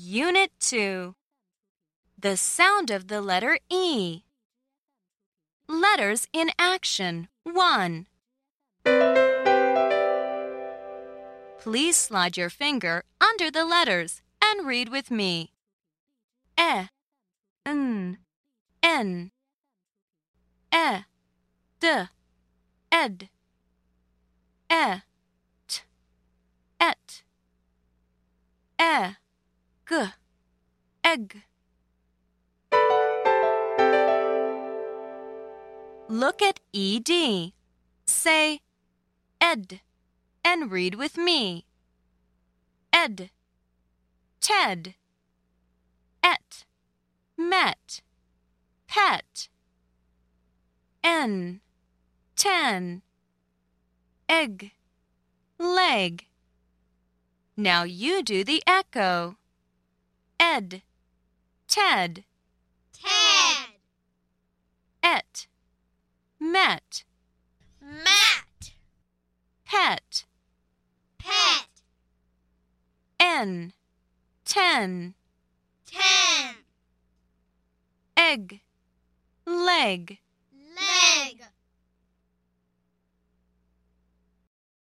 Unit 2 The sound of the letter E. Letters in action. 1. Please slide your finger under the letters and read with me. E, N, N, E, D, Ed, E, T, Et, E, G, Egg. Look at ED. Say ed and read with me. Ed, Ted, et, met, pet, n, ten, egg, leg. Now you do the echo. Ed, Ted, Ted, et, met, Matt, pet, Pet, n, ten, Ten, egg, leg.